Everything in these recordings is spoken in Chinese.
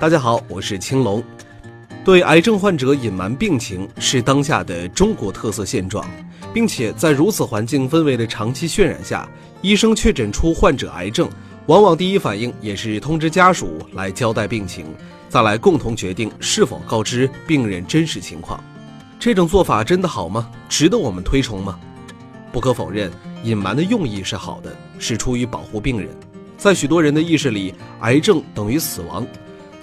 大家好，我是青龙。对癌症患者隐瞒病情是当下的中国特色现状，并且在如此环境氛围的长期渲染下，医生确诊出患者癌症，往往第一反应也是通知家属来交代病情，再来共同决定是否告知病人真实情况。这种做法真的好吗？值得我们推崇吗？不可否认，隐瞒的用意是好的，是出于保护病人。在许多人的意识里，癌症等于死亡。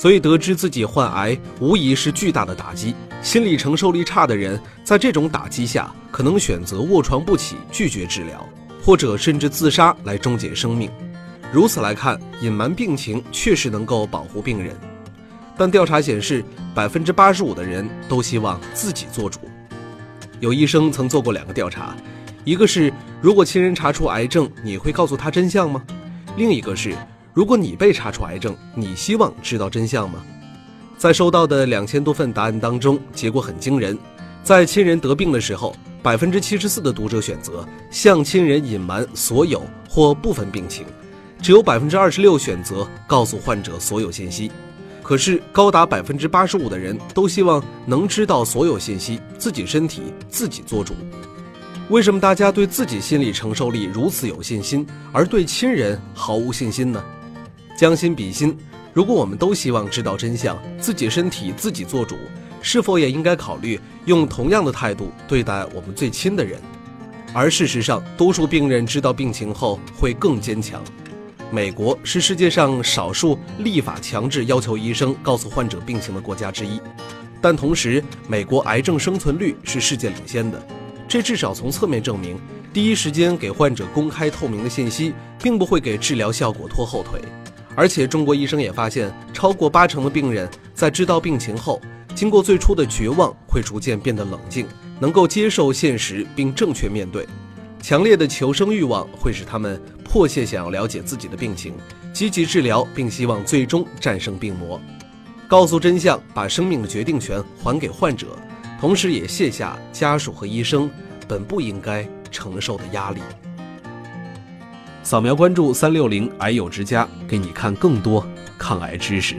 所以，得知自己患癌，无疑是巨大的打击。心理承受力差的人，在这种打击下，可能选择卧床不起，拒绝治疗，或者甚至自杀来终结生命。如此来看，隐瞒病情确实能够保护病人。但调查显示，百分之八十五的人都希望自己做主。有医生曾做过两个调查，一个是如果亲人查出癌症，你会告诉他真相吗？另一个是。如果你被查出癌症，你希望知道真相吗？在收到的两千多份答案当中，结果很惊人。在亲人得病的时候，百分之七十四的读者选择向亲人隐瞒所有或部分病情，只有百分之二十六选择告诉患者所有信息。可是，高达百分之八十五的人都希望能知道所有信息，自己身体自己做主。为什么大家对自己心理承受力如此有信心，而对亲人毫无信心呢？将心比心，如果我们都希望知道真相，自己身体自己做主，是否也应该考虑用同样的态度对待我们最亲的人？而事实上，多数病人知道病情后会更坚强。美国是世界上少数立法强制要求医生告诉患者病情的国家之一，但同时，美国癌症生存率是世界领先的。这至少从侧面证明，第一时间给患者公开透明的信息，并不会给治疗效果拖后腿。而且，中国医生也发现，超过八成的病人在知道病情后，经过最初的绝望，会逐渐变得冷静，能够接受现实并正确面对。强烈的求生欲望会使他们迫切想要了解自己的病情，积极治疗，并希望最终战胜病魔。告诉真相，把生命的决定权还给患者，同时也卸下家属和医生本不应该承受的压力。扫描关注三六零癌友之家，给你看更多抗癌知识。